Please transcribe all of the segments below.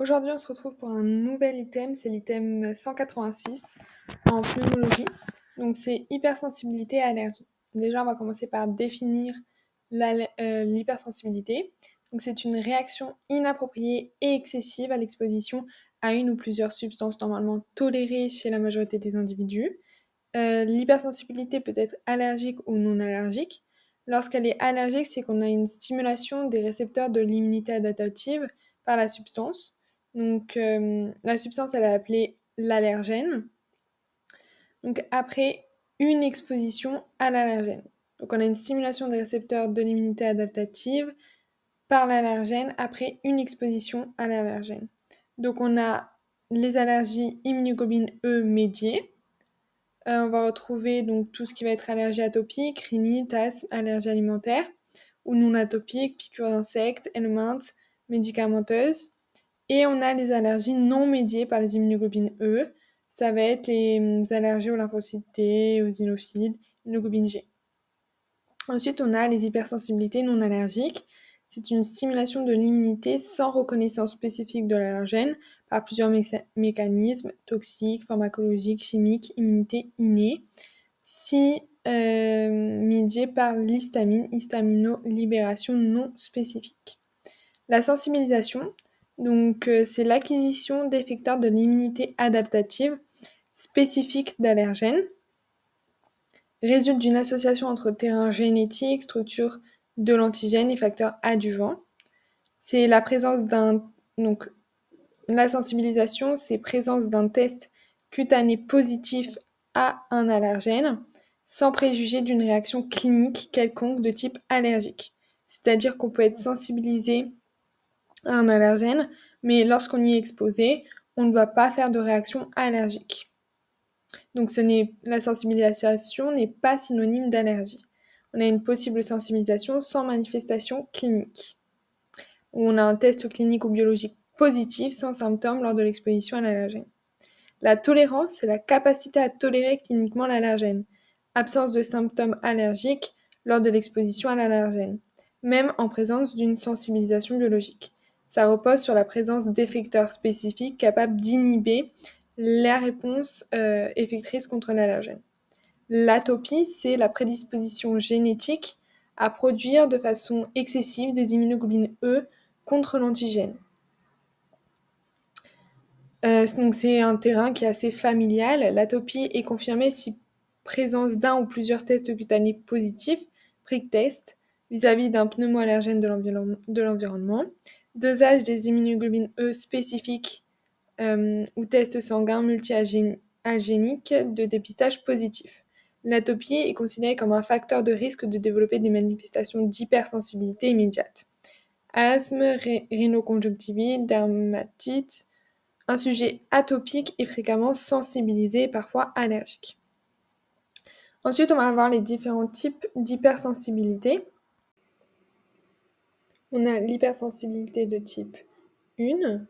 Aujourd'hui, on se retrouve pour un nouvel item, c'est l'item 186 en pneumologie. Donc, c'est hypersensibilité à allergie. Déjà, on va commencer par définir euh, l'hypersensibilité. Donc, c'est une réaction inappropriée et excessive à l'exposition à une ou plusieurs substances normalement tolérées chez la majorité des individus. Euh, l'hypersensibilité peut être allergique ou non allergique. Lorsqu'elle est allergique, c'est qu'on a une stimulation des récepteurs de l'immunité adaptative par la substance. Donc, euh, la substance, elle est appelée l'allergène. Donc, après une exposition à l'allergène. Donc, on a une stimulation des récepteurs de l'immunité adaptative par l'allergène après une exposition à l'allergène. Donc, on a les allergies immunoglobine E médiées. Euh, on va retrouver donc tout ce qui va être allergie atopique, rhinite, asthme, allergie alimentaire ou non atopique, piqûres d'insectes, helminthes, médicamenteuses. Et on a les allergies non médiées par les immunoglobines E. Ça va être les hum, allergies aux lymphocytes T, aux inophiles, immunoglobine G. Ensuite, on a les hypersensibilités non allergiques. C'est une stimulation de l'immunité sans reconnaissance spécifique de l'allergène par plusieurs mécanismes toxiques, pharmacologiques, chimiques, immunité innée, si euh, médiés par l'histamine, histamino-libération non spécifique. La sensibilisation, donc, euh, c'est l'acquisition d'effecteurs de l'immunité adaptative spécifique d'allergènes. Résulte d'une association entre terrain génétique, structure de l'antigène et facteurs adjuvants. C'est la présence d'un. Donc, la sensibilisation, c'est présence d'un test cutané positif à un allergène, sans préjuger d'une réaction clinique quelconque de type allergique. C'est-à-dire qu'on peut être sensibilisé un allergène, mais lorsqu'on y est exposé, on ne va pas faire de réaction allergique. Donc ce n'est, la sensibilisation n'est pas synonyme d'allergie. On a une possible sensibilisation sans manifestation clinique. On a un test clinique ou biologique positif sans symptômes lors de l'exposition à l'allergène. La tolérance, c'est la capacité à tolérer cliniquement l'allergène. Absence de symptômes allergiques lors de l'exposition à l'allergène, même en présence d'une sensibilisation biologique. Ça repose sur la présence d'effecteurs spécifiques capables d'inhiber la réponse euh, effectrice contre l'allergène. L'atopie, c'est la prédisposition génétique à produire de façon excessive des immunoglobulines E contre l'antigène. Euh, donc c'est un terrain qui est assez familial. L'atopie est confirmée si présence d'un ou plusieurs tests cutanés positifs, prick test, vis-à-vis d'un pneumoallergène de l'environnement, Dosage des immunoglobulines E spécifiques euh, ou tests sanguins multi-algéniques de dépistage positif. L'atopie est considérée comme un facteur de risque de développer des manifestations d'hypersensibilité immédiate. Asthme, rhinoconjonctivite, dermatite. Un sujet atopique est fréquemment sensibilisé et parfois allergique. Ensuite, on va avoir les différents types d'hypersensibilité. On a l'hypersensibilité de type 1,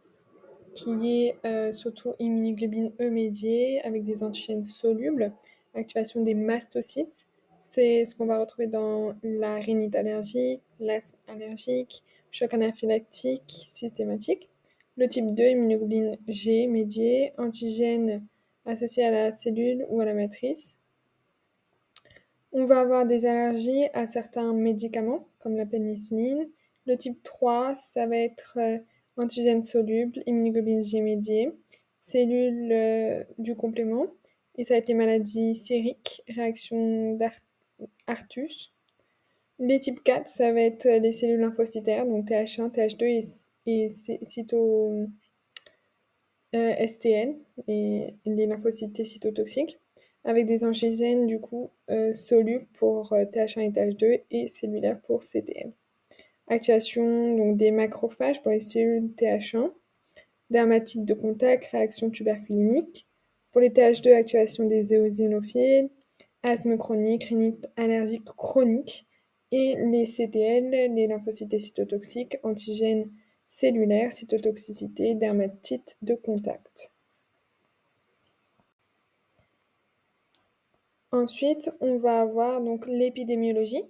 qui est euh, surtout immunoglobine E médiée avec des antigènes solubles, activation des mastocytes. C'est ce qu'on va retrouver dans la rhinite allergique, l'asthme allergique, choc anaphylactique systématique. Le type 2, immunoglobine G médiée, antigène associé à la cellule ou à la matrice. On va avoir des allergies à certains médicaments, comme la pénicilline, le type 3, ça va être euh, antigène soluble, immunoglobine G cellules euh, du complément, et ça va être les maladies sériques, réaction d'Artus. Les types 4, ça va être les cellules lymphocytaires, donc TH1, TH2 et, cyto euh, et cytotoxiques, avec des antigènes du coup solubles pour TH1 et TH2 et cellulaires pour CTL. Activation donc, des macrophages pour les cellules TH1. Dermatite de contact, réaction tuberculinique. Pour les TH2, activation des éosinophiles. Asthme chronique, rhinite allergique chronique. Et les CTL, les lymphocytes cytotoxiques, antigènes cellulaires, cytotoxicité, dermatite de contact. Ensuite, on va avoir donc l'épidémiologie.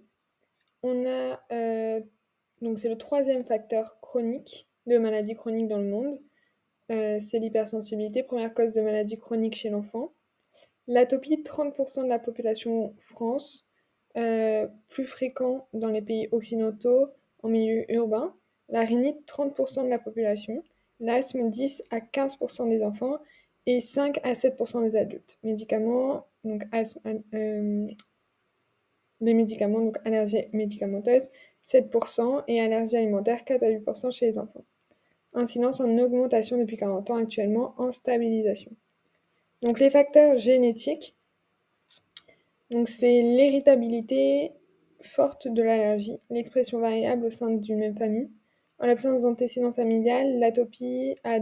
On a euh, donc c'est le troisième facteur chronique de maladies chroniques dans le monde. euh, c'est l'hypersensibilité, première cause de maladie chronique chez l'enfant. L'atopie, 30% de la population France, euh, plus fréquent dans les pays occidentaux, en milieu urbain. La rhinite, 30% de la population. L'asthme, 10 à 15% des enfants et 5 à 7% des adultes. Médicaments, donc asthme, euh, médicaments, donc allergie médicamenteuse, 7% et allergie alimentaire, 4 à 8% chez les enfants. Incidence en augmentation depuis 40 ans, actuellement en stabilisation. Donc les facteurs génétiques, c'est l'héritabilité forte de l'allergie, l'expression variable au sein d'une même famille. En l'absence d'antécédents familial, l'atopie a,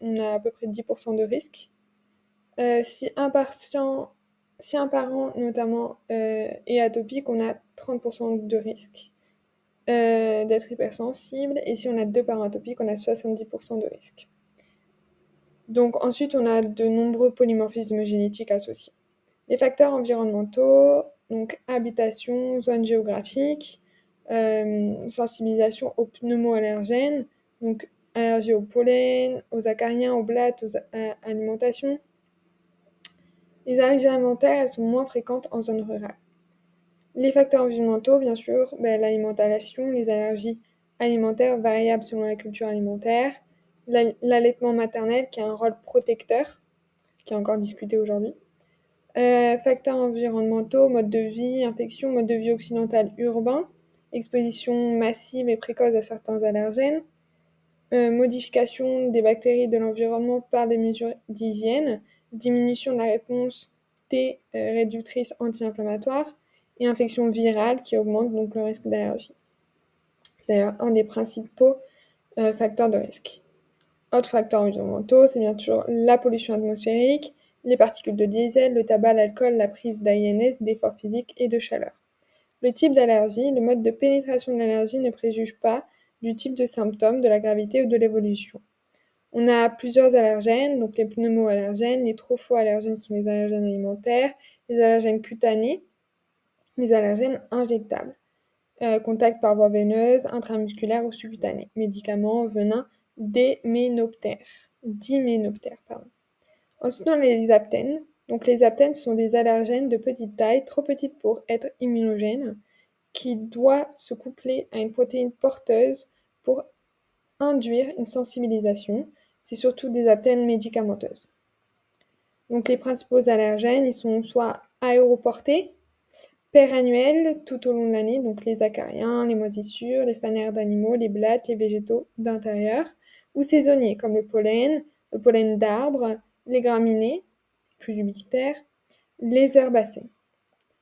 on a à peu près 10% de risque. Euh, si un patient si un parent, notamment, euh, est atopique, on a 30% de risque euh, d'être hypersensible. Et si on a deux parents atopiques, on a 70% de risque. Donc ensuite, on a de nombreux polymorphismes génétiques associés. Les facteurs environnementaux, donc habitation, zone géographique, euh, sensibilisation aux pneumoallergènes, donc allergie au pollen, aux acariens, aux blattes, aux alimentations, les allergies alimentaires, elles sont moins fréquentes en zone rurale. Les facteurs environnementaux, bien sûr, ben, l'alimentation, les allergies alimentaires variables selon la culture alimentaire, l'allaitement maternel qui a un rôle protecteur, qui est encore discuté aujourd'hui. Euh, facteurs environnementaux, mode de vie, infection, mode de vie occidental urbain, exposition massive et précoce à certains allergènes, euh, modification des bactéries de l'environnement par des mesures d'hygiène, diminution de la réponse T euh, réductrice anti-inflammatoire et infection virale qui augmente donc le risque d'allergie. C'est d'ailleurs un des principaux euh, facteurs de risque. Autres facteurs environnementaux, c'est bien sûr la pollution atmosphérique, les particules de diesel, le tabac, l'alcool, la prise d'AINS, d'efforts physiques et de chaleur. Le type d'allergie, le mode de pénétration de l'allergie ne préjuge pas du type de symptômes, de la gravité ou de l'évolution. On a plusieurs allergènes, donc les pneumoallergènes, les trophoallergènes sont les allergènes alimentaires, les allergènes cutanés, les allergènes injectables, euh, contact par voie veineuse, intramusculaire ou subcutané, médicaments, venins, déménoptères, diménoptères, pardon. Ensuite, on a les aptènes. Donc les aptènes sont des allergènes de petite taille, trop petites pour être immunogènes, qui doivent se coupler à une protéine porteuse pour induire une sensibilisation c'est surtout des aptènes médicamenteuses. Donc les principaux allergènes, sont soit aéroportés, pérannuels tout au long de l'année, donc les acariens, les moisissures, les fanères d'animaux, les blattes, les végétaux d'intérieur, ou saisonniers comme le pollen, le pollen d'arbres, les graminées, plus ubiquitaires, les herbacées.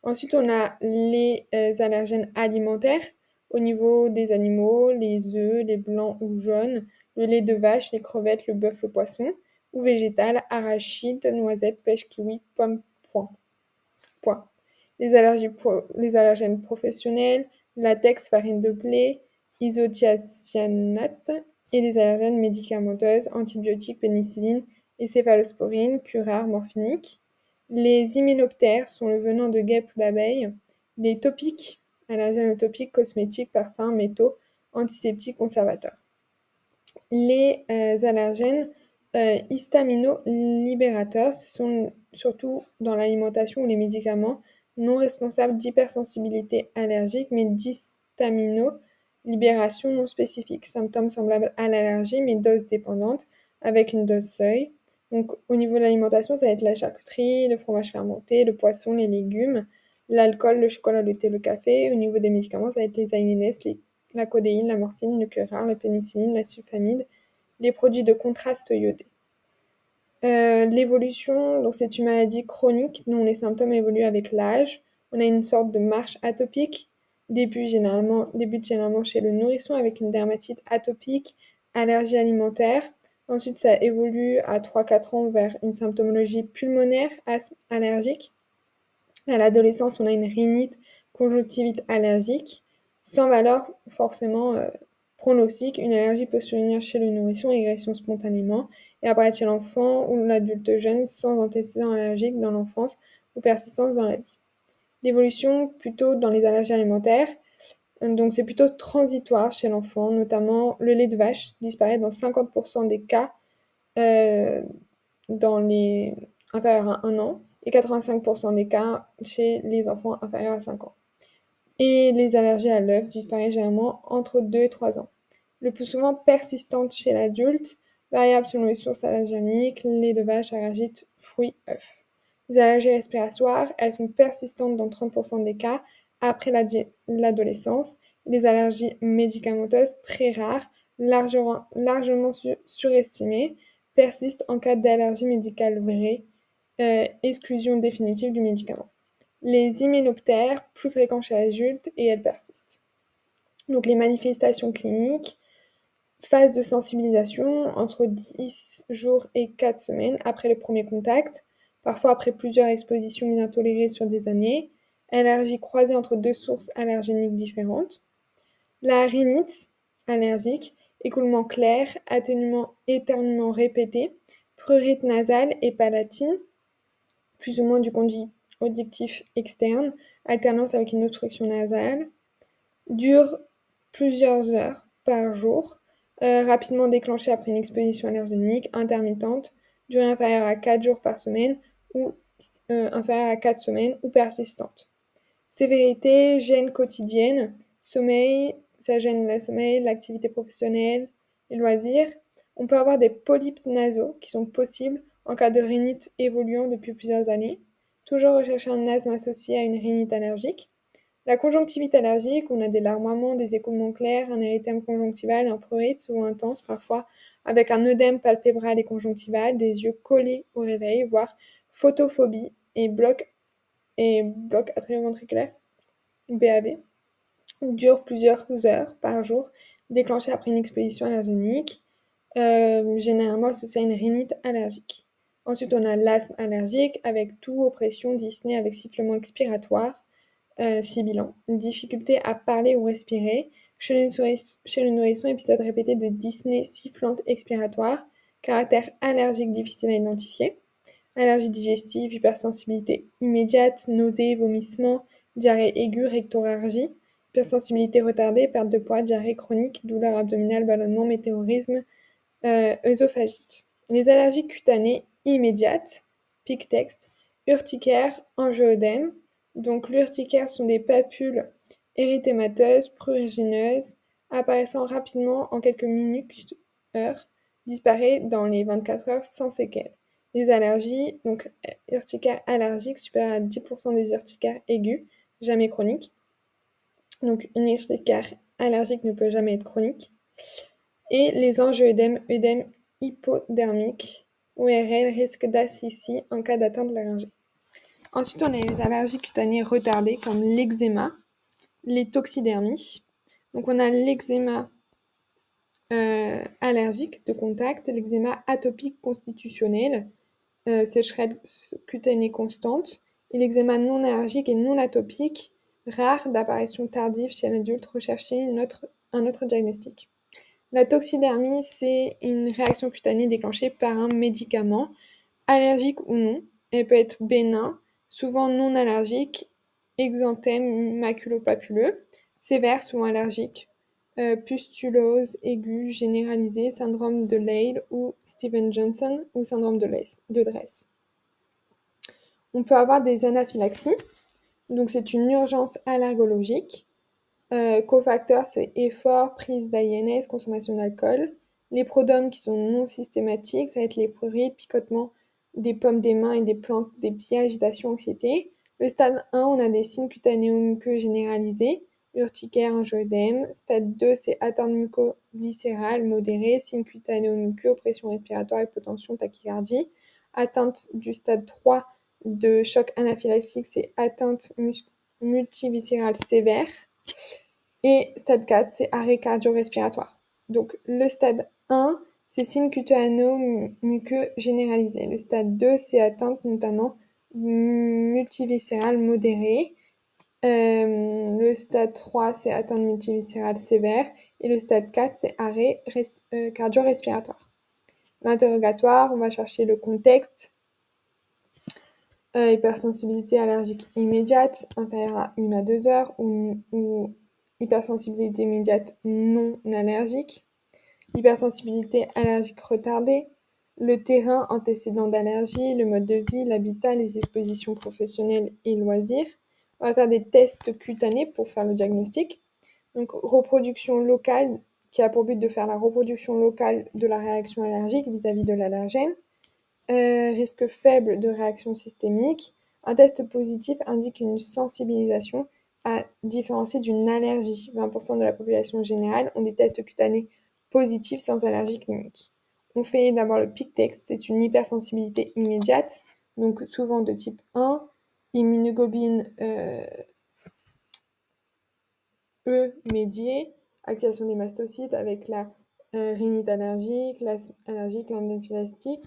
Ensuite, on a les euh, allergènes alimentaires au niveau des animaux, les œufs, les blancs ou jaunes, le lait de vache, les crevettes, le bœuf, le poisson, ou végétal, arachides, noisettes, pêche, kiwi, pommes, point. Les, allergènes professionnels, latex, farine de blé, isothiocyanate et les allergènes médicamenteuses, antibiotiques, pénicilline et céphalosporine, curare, morphinique. Les hyménoptères sont le venin de guêpes ou d'abeilles. Les topiques, allergènes topiques, cosmétiques, parfums, métaux, antiseptiques, conservateurs les euh, allergènes euh, histaminolibérateurs sont surtout dans l'alimentation ou les médicaments non responsables d'hypersensibilité allergique, mais d'histaminolibération non spécifique. Symptômes semblables à l'allergie, mais dose dépendante, avec une dose seuil. Donc, au niveau de l'alimentation, ça va être la charcuterie, le fromage fermenté, le poisson, les légumes, l'alcool, le chocolat, le thé, le café. Au niveau des médicaments, ça va être les AINS, les la codéine, la morphine, le curare, la pénicilline, la sulfamide, les produits de contraste iodé. Euh, l'évolution, donc c'est une maladie chronique dont les symptômes évoluent avec l'âge. On a une sorte de marche atopique, début généralement, débute généralement chez le nourrisson avec une dermatite atopique, allergie alimentaire. Ensuite, ça évolue à 3-4 ans vers une symptomologie pulmonaire, allergique. À l'adolescence, on a une rhinite, conjonctivite allergique sans valeur forcément euh, pronostic. Une allergie peut survenir chez le nourrisson, régression spontanément, et apparaître chez l'enfant ou l'adulte jeune sans antécédent allergique dans l'enfance ou persistance dans la vie. L'évolution plutôt dans les allergies alimentaires, donc c'est plutôt transitoire chez l'enfant, notamment le lait de vache disparaît dans 50% des cas euh, dans les inférieurs à 1 an et 85% des cas chez les enfants inférieurs à 5 ans. Et les allergies à l'œuf disparaissent généralement entre 2 et 3 ans. Le plus souvent persistantes chez l'adulte, variable selon les sources allergéniques, lait de vache, aragite, fruits, œufs. Les allergies respiratoires, elles sont persistantes dans 30% des cas après l'adolescence. Les allergies médicamenteuses, très rares, largement, surestimées, persistent en cas d'allergie médicale vraie, euh, exclusion définitive du médicament. Les hyménoptères, plus fréquents chez l'adulte, et elles persistent. Donc les manifestations cliniques, phase de sensibilisation entre 10 jours et 4 semaines après le premier contact, parfois après plusieurs expositions bien tolérées sur des années, allergie croisée entre deux sources allergéniques différentes, la rhinite allergique, écoulement clair, atténuement éternuement répété, prurite nasale et palatine, plus ou moins du conduit auditif externe, alternance avec une obstruction nasale, dure plusieurs heures par jour, euh, rapidement déclenchée après une exposition allergénique, intermittente, durée inférieure à 4 jours par semaine ou euh, inférieure à 4 semaines ou persistante. Sévérité, gêne quotidienne, sommeil, ça gêne le sommeil, l'activité professionnelle, les loisirs. On peut avoir des polypes nasaux qui sont possibles en cas de rhinite évoluant depuis plusieurs années. Toujours rechercher un asthme associé à une rhinite allergique. La conjonctivite allergique, on a des larmoiements, des écoulements clairs, un érythème conjonctival, un prurite souvent intense parfois, avec un œdème palpébral et conjonctival, des yeux collés au réveil, voire photophobie et bloc, et bloc atrioventriculaire, BAV, dure plusieurs heures par jour, déclenché après une exposition allergénique, euh, généralement associée à une rhinite allergique. Ensuite, on a l'asthme allergique avec tout, oppression, dyspnée avec sifflement expiratoire, euh, sibilant, difficulté à parler ou respirer. Chez le, nourrisson, épisode répété de dyspnée sifflante expiratoire, caractère allergique difficile à identifier. Allergie digestive, hypersensibilité immédiate, nausées, vomissements, diarrhée aiguë, rectoralgie, hypersensibilité retardée, perte de poids, diarrhée chronique, douleur abdominale, ballonnement, météorisme, euh. Les allergies cutanées immédiates, pic texte, urticaire, angioëdème. Donc l'urticaire sont des papules érythémateuses, prurigineuses, apparaissant rapidement en quelques minutes, heures, disparaît dans les 24 heures sans séquelles. Les allergies, donc urticaire allergique supérieur à 10% des urticaires aigus, jamais chroniques. Donc une urticaire allergique ne peut jamais être chronique. Et les angioëdèmes, œdèmes hypodermiques, ORL risque d'asphyxie en cas d'atteinte laryngée. Ensuite, on a les allergies cutanées retardées comme l'eczéma, les toxidermies. Donc on a l'eczéma euh, allergique de contact, l'eczéma atopique constitutionnel, euh, sécheresse cutanée constante, et l'eczéma non allergique et non atopique, rare d'apparition tardive chez l'adulte, rechercher un autre diagnostic. La toxidermie, c'est une réaction cutanée déclenchée par un médicament, allergique ou non. Elle peut être bénin, souvent non allergique, exanthème maculopapuleux, sévère, souvent allergique, euh, pustulose aiguë généralisée, syndrome de Leigh ou Steven Johnson ou syndrome de, de Dress. On peut avoir des anaphylaxies, donc c'est une urgence allergologique. Euh, cofacteurs, c'est effort, prise d'INS, consommation d'alcool. Les prodromes qui sont non systématiques, ça va être les prurites, picotements des pommes des mains et des plantes, des pieds, agitation, anxiété. Le stade 1, on a des signes cutanéo-muqueux généralisés, urticaire, angioëdème. Stade 2, c'est atteinte muco-viscérale modérée, signes cutanéo-muqueux, pression respiratoire, hypotension, tachycardie. Atteinte du stade 3 de choc anaphylactique, c'est atteinte multiviscérale sévère. Et stade 4, c'est arrêt cardio-respiratoire. Donc le stade 1, c'est signe cutano-muqueux généralisé. Le stade 2, c'est atteinte notamment multiviscérale modérée. Euh, le stade 3, c'est atteinte multiviscérale sévère. Et le stade 4, c'est arrêt euh, cardio-respiratoire. L'interrogatoire, on va chercher le contexte. Euh, hypersensibilité allergique immédiate, inférieure à 1 à 2 heures, ou hypersensibilité immédiate non allergique, hypersensibilité allergique retardée, le terrain, antécédents d'allergie, le mode de vie, l'habitat, les expositions professionnelles et loisirs. On va faire des tests cutanés pour faire le diagnostic. Donc, reproduction locale, qui a pour but de faire la reproduction locale de la réaction allergique vis-à-vis de l'allergène. Euh, risque faible de réaction systémique. Un test positif indique une sensibilisation à différencier d'une allergie. 20% de la population générale ont des tests cutanés positifs sans allergie clinique. On fait d'abord le PIC test, c'est une hypersensibilité immédiate, donc souvent de type 1, immunoglobine euh, E médiée, activation des mastocytes avec la euh, rhinite allergique, l'asthme allergique, l'anaphylaxtique.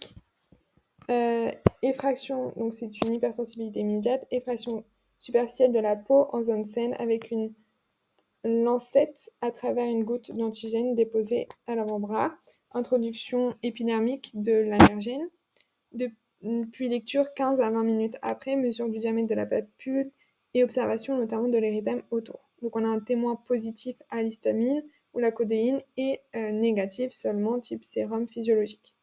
Euh, effraction, donc c'est une hypersensibilité immédiate, effraction superficielle de la peau en zone saine avec une lancette à travers une goutte d'antigène déposée à l'avant-bras. Introduction épidermique de l'allergène. Puis lecture 15 à 20 minutes après, mesure du diamètre de la papule et observation notamment de l'érythème autour. Donc on a un témoin positif à l'histamine ou la codéine et euh, négatif seulement type sérum physiologique.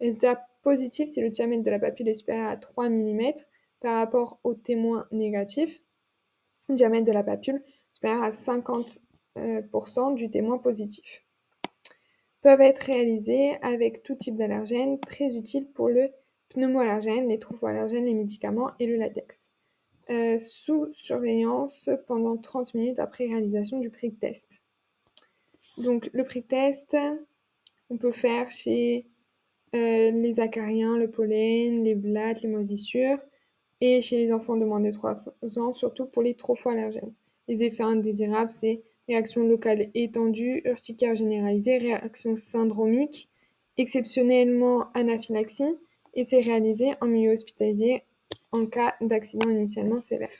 Résultat positif si le diamètre de la papule est supérieur à 3 mm par rapport au témoin négatif. Le diamètre de la papule à 50% euh, du témoin positif. Peuvent être réalisés avec tout type d'allergènes, très utiles pour le pneumoallergène, les trophoallergènes, les médicaments et le latex. Euh, sous surveillance pendant 30 minutes après réalisation du prick test. Donc le prick test, on peut faire chez euh, les acariens, le pollen, les blattes, les moisissures, et chez les enfants de moins de 3 ans, surtout pour les trophoallergènes. Les effets indésirables, c'est réaction locale étendue, urticaire généralisée, réaction syndromique, exceptionnellement anaphylaxie, et c'est réalisé en milieu hospitalisé en cas d'accident initialement sévère.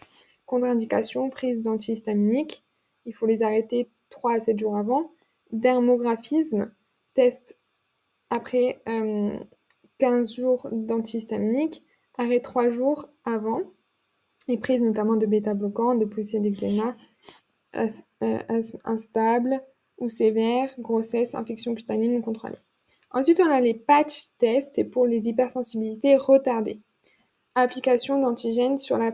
Contre-indication, prise d'antihistaminiques, il faut les arrêter 3 à 7 jours avant. Dermographisme, test après 15 euh, jours d'antihistaminique, arrêt 3 jours avant, et prise notamment de bêta-bloquants, de poussée d'eczéma, euh, asthme instable ou sévère, grossesse, infection cutanée non contrôlée. Ensuite, on a les patch tests pour les hypersensibilités retardées. Application d'antigènes sur la,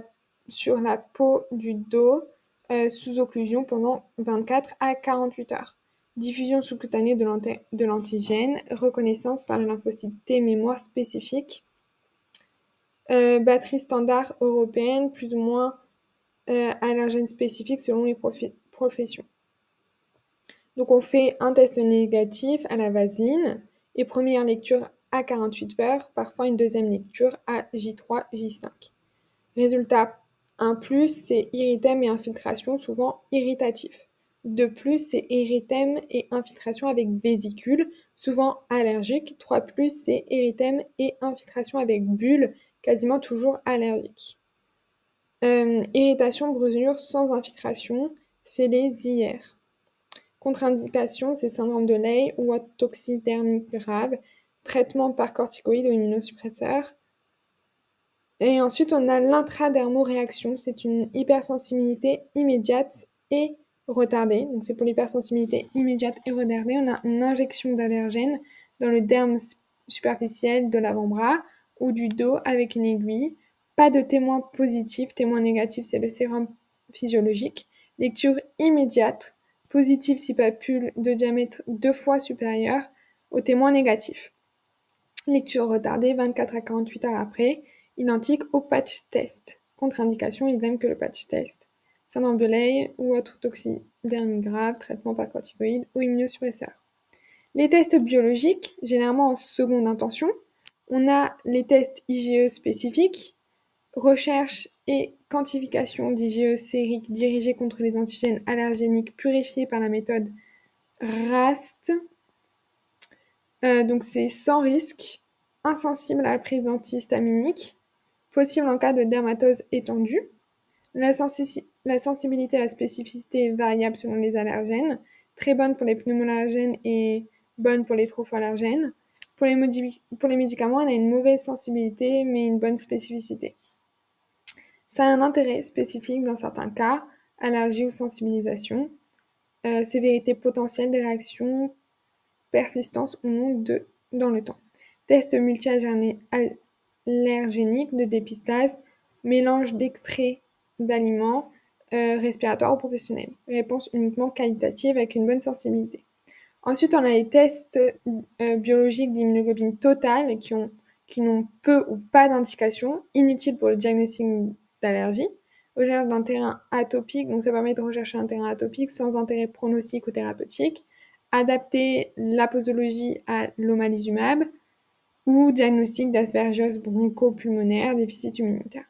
sur la peau du dos euh, sous occlusion pendant 24 à 48 heures. Diffusion sous-cutanée de l'antigène, reconnaissance par le lymphocyte T mémoire spécifique. Euh, batterie standard européenne, plus ou moins euh, allergènes spécifiques selon les professions. Donc on fait un test négatif à la vaseline et première lecture à 48 heures, parfois une deuxième lecture à J3, J5. Résultat 1 plus, c'est érythème et infiltration, souvent irritatif. De plus, c'est érythème et infiltration avec vésicule, souvent allergique. 3 plus, c'est érythème et infiltration avec bulle, quasiment toujours allergique. Euh, irritation, brûlure sans infiltration, c'est les IR. Contre-indication, c'est syndrome de Leigh ou toxidérmie grave, traitement par corticoïde ou immunosuppresseur. Et ensuite, on a l'intradermoréaction, c'est une hypersensibilité immédiate et retardée. Donc, c'est pour l'hypersensibilité immédiate et retardée. On a une injection d'allergène dans le derme superficiel de l'avant-bras ou du dos avec une aiguille. Pas de témoin positif, témoin négatif, c'est le sérum physiologique. Lecture immédiate, positive si papule de diamètre deux fois supérieur au témoin négatif. Lecture retardée 24 à 48 heures après, identique au patch test. Contre-indication, idem que le patch test. Syndrome de Leigh ou autre toxidérmie grave, traitement par corticoïde ou immunosuppresseur. Les tests biologiques, généralement en seconde intention, on a les tests IgE spécifiques, recherche et quantification d'IgE sériques dirigés contre les antigènes allergéniques purifiés par la méthode RAST. Euh, donc c'est sans risque, insensible à la prise d'antihistaminique, possible en cas de dermatose étendue. La, sensibilité et la spécificité est variable selon les allergènes, très bonne pour les pneumoallergènes et bonne pour les trophoallergènes. Pour les, médicaments, elle a une mauvaise sensibilité mais une bonne spécificité. Ça a un intérêt spécifique dans certains cas, allergie ou sensibilisation, euh, sévérité potentielle des réactions, persistance ou non de, dans le temps. test multi-allergénique de dépistage, mélange d'extraits d'aliments euh, respiratoires ou professionnels. Réponse uniquement qualitative avec une bonne sensibilité. Ensuite, on a les tests euh, biologiques d'immunoglobine totale qui ont qui n'ont peu ou pas d'indication, inutiles pour le diagnostic d'allergie. Recherche d'un terrain atopique, donc ça permet de rechercher un terrain atopique sans intérêt pronostique ou thérapeutique. Adapter la posologie à l'omalizumab ou diagnostic d'aspergiose bronchopulmonaire, déficit immunitaire.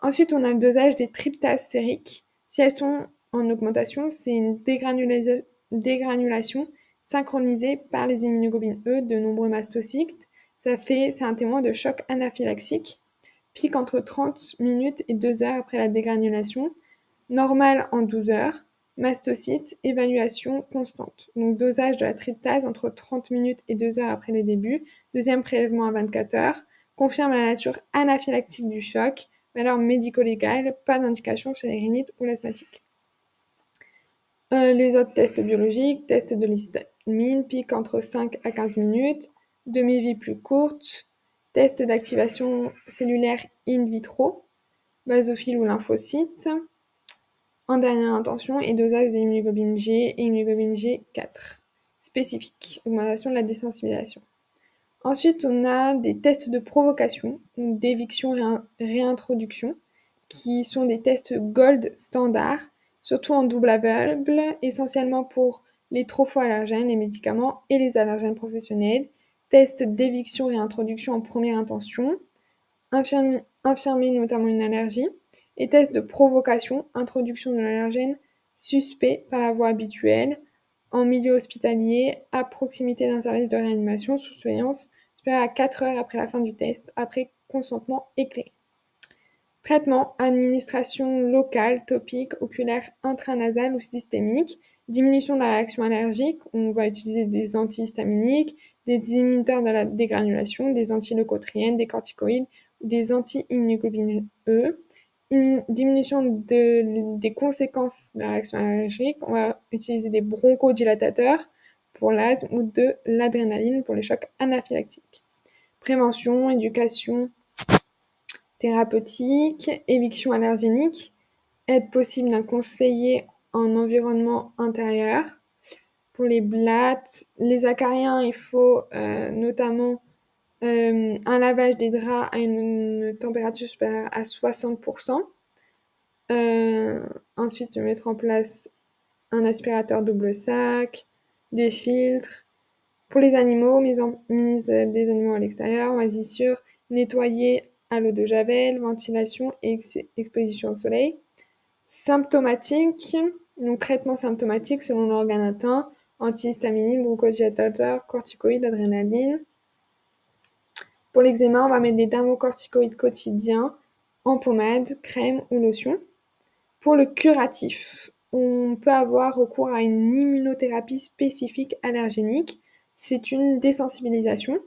Ensuite, on a le dosage des tryptases sériques. Si elles sont en augmentation, c'est une dégranulation synchronisée par les immunoglobines E de nombreux mastocytes ça fait, c'est un témoin de choc anaphylaxique. Pique entre 30 minutes et 2 heures après la dégranulation. Normal en 12 heures. Mastocyte, évaluation constante. Donc dosage de la tryptase entre 30 minutes et 2 heures après le début. Deuxième prélèvement à 24 heures. Confirme la nature anaphylactique du choc. Valeur médico-légale, pas d'indication chez les rhinites ou l'asthmatique. Euh, les autres tests biologiques, test de l'histamine, pique entre 5 à 15 minutes, demi-vie plus courte, test d'activation cellulaire in vitro, basophile ou lymphocyte, en dernière intention et dosage d'immunoglobine G et immunoglobine G4 spécifique, augmentation de la désensibilisation. Ensuite, on a des tests de provocation, ou d'éviction réintroduction, qui sont des tests gold standard, surtout en double aveugle, essentiellement pour les trophoallergènes, les médicaments et les allergènes professionnels, test d'éviction et introduction en première intention, infirmer, notamment une allergie, et test de provocation, introduction de l'allergène suspect par la voie habituelle, en milieu hospitalier, à proximité d'un service de réanimation, sous surveillance supérieure à 4 heures après la fin du test, après consentement éclairé. Traitement, administration locale, topique, oculaire, intranasale ou systémique, diminution de la réaction allergique, on va utiliser des antihistaminiques, des inhibiteurs de la dégranulation, des antileucotriennes, des corticoïdes, des anti-immunoglobulines E. Diminution de, des conséquences de la réaction allergique, on va utiliser des bronchodilatateurs pour l'asthme ou de l'adrénaline pour les chocs anaphylactiques. Prévention, éducation thérapeutique, éviction allergénique, aide possible d'un conseiller en environnement intérieur, pour les blattes, les acariens, il faut euh, notamment euh, un lavage des draps à une, température supérieure à 60%. Euh, ensuite, mettre en place un aspirateur double sac, des filtres. Pour les animaux, mise, en, mise des animaux à l'extérieur, moisissure, nettoyer à l'eau de javel, ventilation et exposition au soleil. Symptomatique, donc traitement symptomatique selon l'organe atteint, antihistaminique, bronchodilatateur, corticoïdes, adrénaline. Pour l'eczéma, on va mettre des dermocorticoïdes quotidiens en pommade, crème ou lotion. Pour le curatif, on peut avoir recours à une immunothérapie spécifique allergénique. C'est une désensibilisation,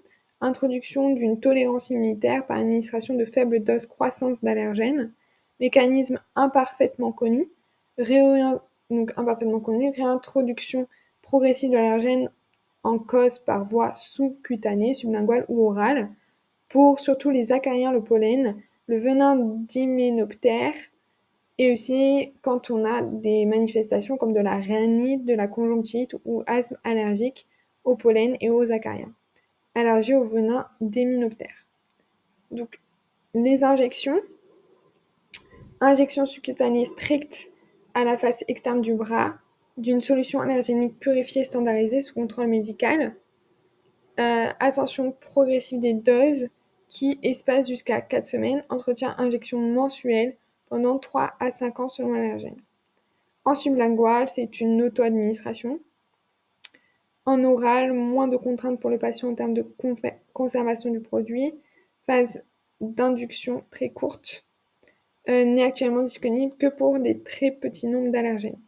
introduction d'une tolérance immunitaire par administration de faibles doses croissance d'allergènes, mécanisme imparfaitement connu, donc imparfaitement connu, réintroduction progressive de l'allergène en cause par voie sous-cutanée, sublinguale ou orale, pour surtout les acariens, le pollen, le venin d'hyménoptère, et aussi quand on a des manifestations comme de la rhinite, de la conjonctivite ou asthme allergique au pollen et aux acariens. Allergie au venin d'hyménoptère. Donc, les injections. Injection subcutanée stricte à la face externe du bras, d'une solution allergénique purifiée standardisée sous contrôle médical, euh, ascension progressive des doses qui espace jusqu'à 4 semaines, entretien injection mensuelle pendant 3 à 5 ans selon l'allergène. En sublingual, c'est une auto-administration. En oral, moins de contraintes pour le patient en termes de conservation du produit. Phase d'induction très courte. Euh, n'est actuellement disponible que pour des très petits nombres d'allergènes.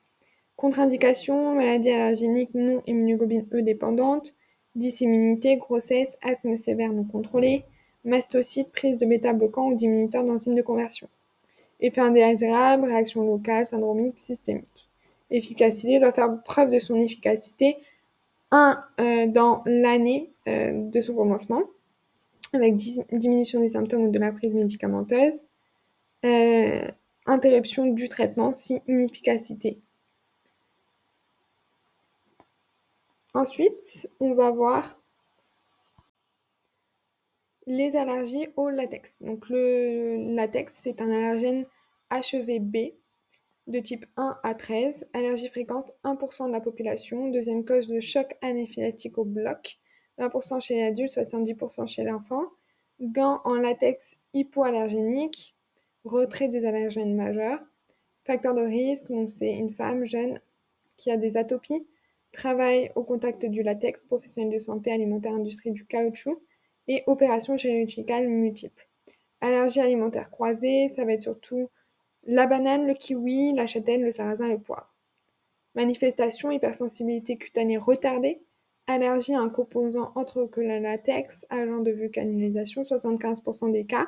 Contre-indications, maladie allergénique non immunoglobine E dépendante, dysimmunité, grossesse, asthme sévère non contrôlé, mastocyte, prise de bêta-bloquant ou diminuteur d'enzymes de conversion. Effet indésirable, réaction locale, syndromique, systémique. Efficacité doit faire preuve de son efficacité 1 euh, dans l'année euh, de son commencement. avec diminution des symptômes ou de la prise médicamenteuse, euh, interruption du traitement si inefficacité. Ensuite, on va voir les allergies au latex. Donc le latex, c'est un allergène HEVB de type 1 à 13, allergie fréquence 1% de la population, deuxième cause de choc anaphylactique au bloc, 20% chez l'adulte, 70% chez l'enfant, gants en latex hypoallergénique, retrait des allergènes majeurs, facteur de risque, donc c'est une femme jeune qui a des atopies, travail au contact du latex, professionnel de santé, alimentaire, industrie du caoutchouc, et opérations chirurgicales multiples. Allergies alimentaires croisées, ça va être surtout la banane, le kiwi, la châtaigne, le sarrasin, le poivre. Manifestation, hypersensibilité cutanée retardée, allergie à un composant autre que le latex, agent de vulcanisation, 75% des cas,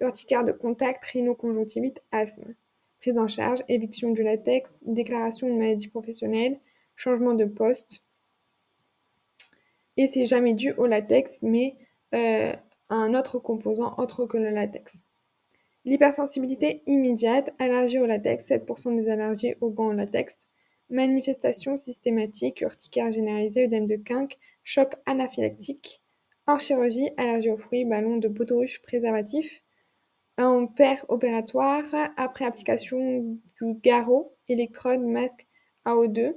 urticaire de contact, rhinoconjonctivite, asthme. Prise en charge, éviction du latex, déclaration de maladie professionnelle, changement de poste. Et c'est jamais dû au latex, mais euh, un autre composant autre que le latex. L'hypersensibilité immédiate, allergie au latex, 7% des allergies au gants latex, manifestation systématique, urticaire généralisée, œdème de quinque, choc anaphylactique, hors chirurgie, allergie aux fruits, ballon de baudruche, préservatif, un père opératoire, après application du garrot, électrode, masque AO2,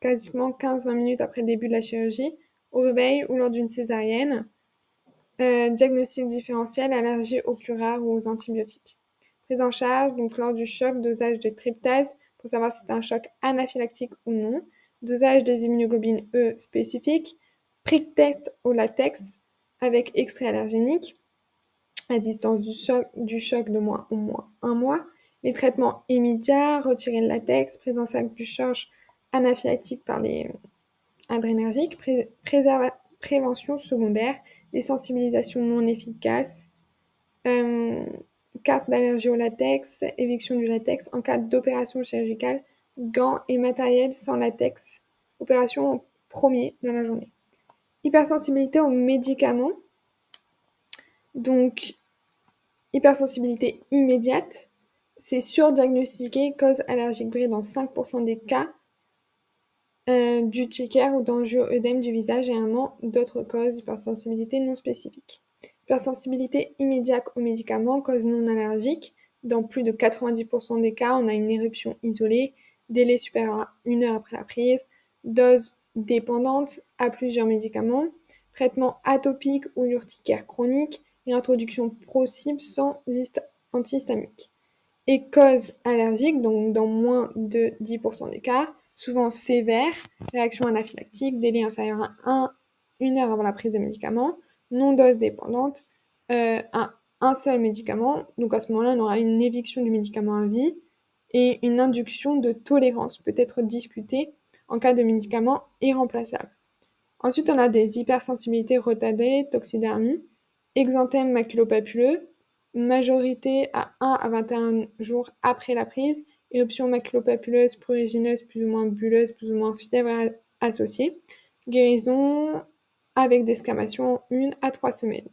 quasiment 15-20 minutes après le début de la chirurgie, au réveil ou lors d'une césarienne, euh, diagnostic différentiel, allergie aux rares ou aux antibiotiques. Prise en charge, donc lors du choc, dosage de tryptase pour savoir si c'est un choc anaphylactique ou non. Dosage des immunoglobulines E spécifiques. Prick test au latex avec extrait allergénique à distance du choc, du choc de moins au moins un mois. Les traitements immédiats, retirer le latex, présence du choc anaphylactique par les adrénergiques, prévention secondaire, des sensibilisations non efficaces, euh, carte d'allergie au latex, éviction du latex en cas d'opération chirurgicale, gants et matériel sans latex, opération premier dans la journée. Hypersensibilité aux médicaments, donc hypersensibilité immédiate, c'est surdiagnostiqué cause allergique brille dans 5% des cas euh, du trigger ou d'angio-œdème du visage et un d'autres causes d'hypersensibilité non spécifiques. Hypersensibilité immédiate aux médicaments, cause non allergique. Dans plus de 90% des cas, on a une éruption isolée, délai supérieur à une heure après la prise, dose dépendante à plusieurs médicaments, traitement atopique ou urticaire chronique et introduction possible sans antihistamique. Et cause allergique, donc dans moins de 10% des cas, souvent sévère, réaction anaphylactique, délai inférieur à 1, heure avant la prise de médicaments, non dose dépendante, euh, un, seul médicament. Donc à ce moment-là, on aura une éviction du médicament à vie et une induction de tolérance peut être discutée en cas de médicament irremplaçable. Ensuite, on a des hypersensibilités retardées, toxidermie, exanthème maculopapuleux, majorité à 1 à 21 jours après la prise, éruption maculopapuleuse prurigineuse plus ou moins bulleuse, plus ou moins fièvre associée, guérison avec descamation 1 à 3 semaines.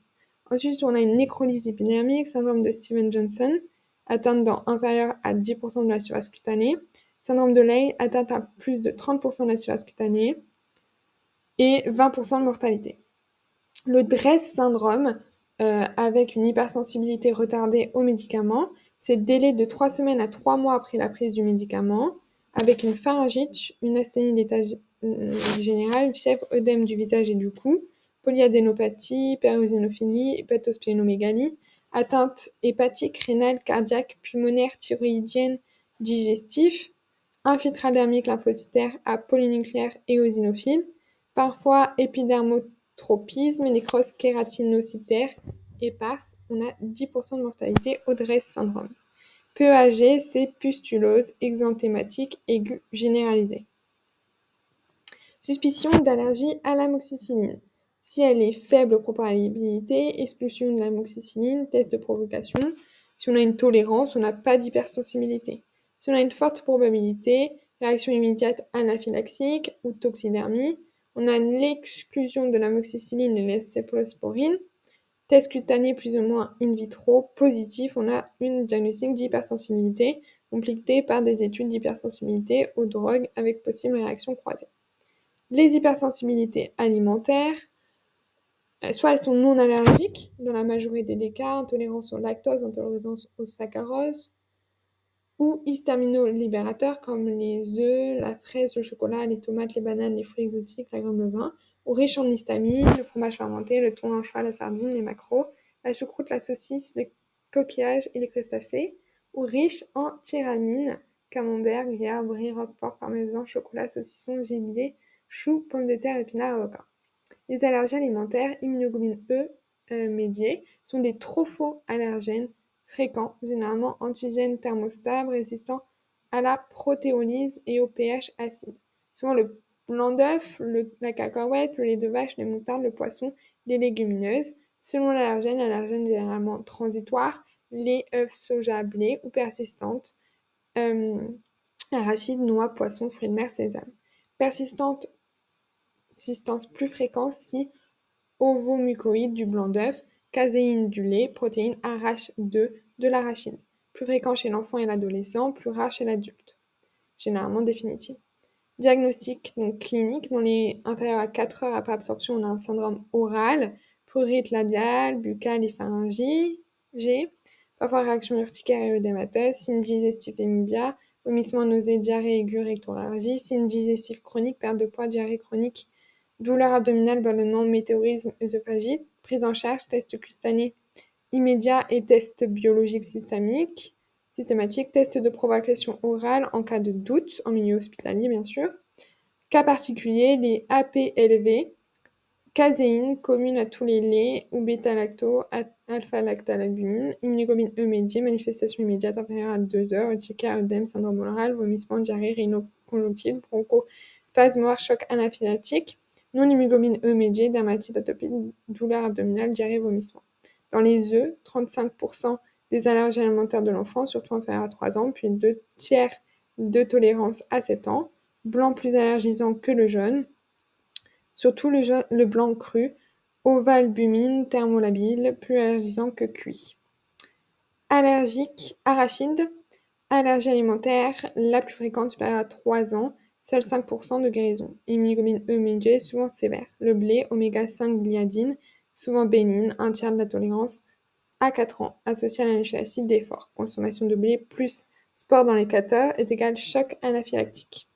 Ensuite, on a une nécrolyse épidermique, syndrome de Steven-Johnson, atteinte dans inférieur à 10% de la surface cutanée, syndrome de Leigh, atteinte à plus de 30% de la surface cutanée, et 20% de mortalité. Le DRESS syndrome, euh, avec une hypersensibilité retardée aux médicaments, c'est délai de 3 semaines à 3 mois après la prise du médicament, avec une pharyngite, une asthénie d'état euh, général, fièvre, œdème du visage et du cou, polyadénopathie, pérosinophilie, hépatosplénomégalie, atteinte hépatique, rénale, cardiaque, pulmonaire, thyroïdienne, digestif, infiltradermique lymphocytaire à polynucléaire et osinophile, parfois épidermotropisme, nécrose kératinocytaire, éparse, on a 10% de mortalité au DRESS syndrome. PEAG, c'est pustulose exanthématique aiguë généralisée. Suspicion d'allergie à l'amoxicilline. Si elle est faible probabilité, exclusion de l'amoxicilline, test de provocation. Si on a une tolérance, on n'a pas d'hypersensibilité. Si on a une forte probabilité, réaction immédiate anaphylaxique ou toxidermie, on a l'exclusion de l'amoxicilline et la céphalosporine Test cutané plus ou moins in vitro positif, on a une diagnostic d'hypersensibilité complétée par des études d'hypersensibilité aux drogues avec possible réaction croisée. Les hypersensibilités alimentaires, euh, soit elles sont non allergiques, dans la majorité des cas, intolérance au lactose, intolérance au saccharose, ou histaminolibérateurs comme les œufs, la fraise, le chocolat, les tomates, les bananes, les fruits exotiques, la graine de vin, ou riches en histamine, le fromage fermenté, le thon, l'anchois, la sardine, les maquereaux, la choucroute, la saucisse, les coquillages et les crustacés, ou riches en tyramine, camembert, gruyère, brie, roquefort, parmesan, chocolat, saucisson, gibier, choux, pommes de terre, épinards, avocat. Les allergies alimentaires, immunoglobine E euh, médiés, sont des tropho-allergènes fréquents, généralement antigènes thermostables résistants à la protéolyse et au pH acide. Souvent le blanc d'œuf, la cacahuète, le lait de vache, les moutardes, le poisson, les légumineuses. Selon l'allergène, l'allergène généralement transitoire, les œufs, soja, blé ou persistantes, euh, arachides, noix, poissons, fruits de mer, sésame. Persistante, persistance plus fréquente si ovomucoïde du blanc d'œuf, caséine du lait, protéines RH2 de l'arachide. Plus fréquent chez l'enfant et l'adolescent, plus rare chez l'adulte. Généralement définitif. Diagnostic donc clinique, dans les inférieurs à 4 heures après absorption, on a un syndrome oral, prurite labiale, buccale et pharyngée, parfois réaction urticaire et œdémateuse, signe digestif immédiat, vomissement, nausée, diarrhée aiguë, rectoralgie, signe digestif chronique, perte de poids, diarrhée chronique, douleur abdominale, ballonnement, météorisme, œsophagite, prise en charge, test cutané immédiat et test biologique systémique, systématique, test de provocation orale en cas de doute, en milieu hospitalier bien sûr. Cas particulier, les APLV, caséine commune à tous les laits ou bêta-lacto, alpha-lactalabumine, immunoglobine E médiée, manifestation immédiate inférieure à 2 heures, urticaire, œdème, syndrome oral, vomissement, diarrhée, rhinoconjonctite, bronchospasme, choc anaphylactique, non immunoglobine E médiée, dermatite atopique, douleur abdominale, diarrhée, vomissement. Dans les œufs, 35% des allergies alimentaires de l'enfant, surtout inférieures à 3 ans, puis 2 tiers de tolérance à 7 ans, blanc plus allergisant que le jaune, surtout le, le blanc cru, ovalbumine, thermolabile, plus allergisant que cuit. Allergique, arachide, allergie alimentaire, la plus fréquente supérieure à 3 ans, seul 5% de guérison. Immunoglobine E médiée, souvent sévère. Le blé, oméga 5 gliadine, souvent bénigne, un tiers de la tolérance à 4 ans, associé à acide d'effort. Consommation de blé plus sport dans les 4 heures est égal choc anaphylactique.